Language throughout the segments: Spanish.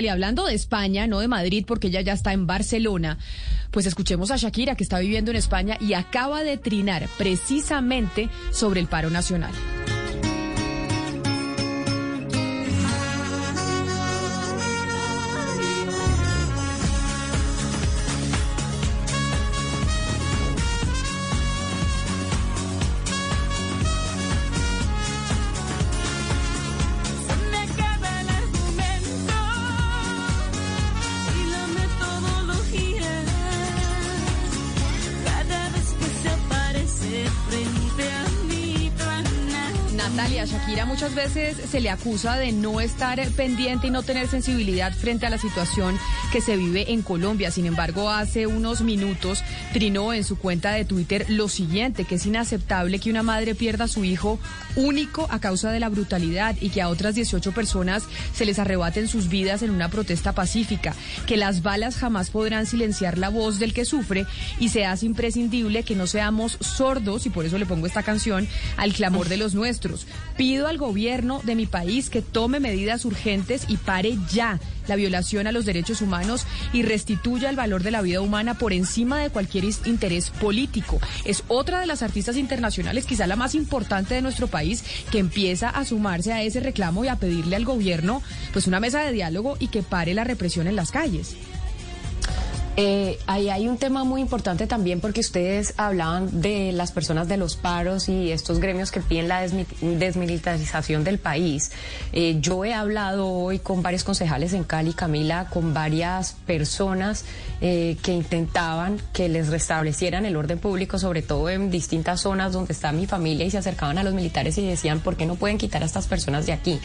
Y hablando de España, no de Madrid, porque ella ya está en Barcelona, pues escuchemos a Shakira, que está viviendo en España y acaba de trinar precisamente sobre el paro nacional. Natalia, Shakira muchas veces se le acusa de no estar pendiente y no tener sensibilidad frente a la situación que se vive en Colombia. Sin embargo, hace unos minutos trinó en su cuenta de Twitter lo siguiente, que es inaceptable que una madre pierda a su hijo único a causa de la brutalidad y que a otras 18 personas se les arrebaten sus vidas en una protesta pacífica, que las balas jamás podrán silenciar la voz del que sufre y se hace imprescindible que no seamos sordos, y por eso le pongo esta canción, al clamor de los nuestros. Pido al gobierno de mi país que tome medidas urgentes y pare ya la violación a los derechos humanos y restituya el valor de la vida humana por encima de cualquier interés político. Es otra de las artistas internacionales, quizá la más importante de nuestro país, que empieza a sumarse a ese reclamo y a pedirle al gobierno pues una mesa de diálogo y que pare la represión en las calles. Eh, ahí hay un tema muy importante también porque ustedes hablaban de las personas de los paros y estos gremios que piden la desmilitarización del país. Eh, yo he hablado hoy con varios concejales en Cali, Camila, con varias personas eh, que intentaban que les restablecieran el orden público, sobre todo en distintas zonas donde está mi familia y se acercaban a los militares y decían, ¿por qué no pueden quitar a estas personas de aquí?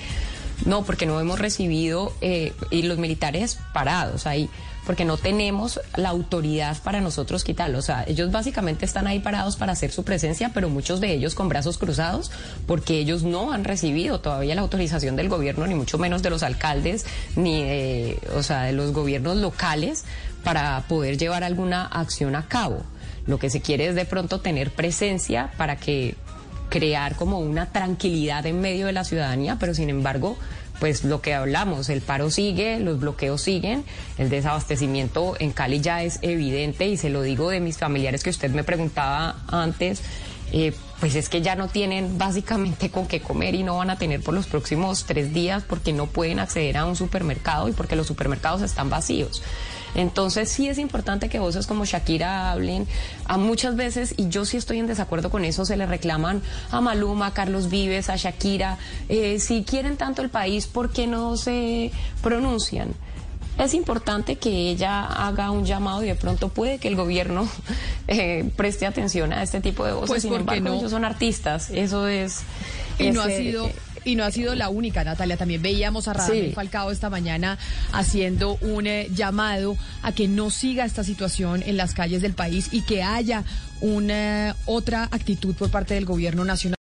No, porque no hemos recibido y los militares parados ahí porque no tenemos la autoridad para nosotros quitarlo. O sea, ellos básicamente están ahí parados para hacer su presencia, pero muchos de ellos con brazos cruzados, porque ellos no han recibido todavía la autorización del gobierno, ni mucho menos de los alcaldes, ni de, o sea, de los gobiernos locales para poder llevar alguna acción a cabo. Lo que se quiere es de pronto tener presencia para que crear como una tranquilidad en medio de la ciudadanía, pero sin embargo pues lo que hablamos, el paro sigue, los bloqueos siguen, el desabastecimiento en Cali ya es evidente y se lo digo de mis familiares que usted me preguntaba antes. Eh, pues es que ya no tienen básicamente con qué comer y no van a tener por los próximos tres días porque no pueden acceder a un supermercado y porque los supermercados están vacíos. Entonces sí es importante que voces como Shakira hablen. A muchas veces, y yo sí estoy en desacuerdo con eso, se le reclaman a Maluma, a Carlos Vives, a Shakira. Eh, si quieren tanto el país, ¿por qué no se pronuncian? es importante que ella haga un llamado y de pronto puede que el gobierno eh, preste atención a este tipo de voces. Pues Sin embargo, no? ellos son artistas, eso es... Y no ha sido y no ha sido la única, Natalia. También veíamos a Radamel Sí. Falcao esta mañana haciendo un eh, llamado a que no siga esta situación en las calles del país y que haya una otra actitud por parte del gobierno nacional.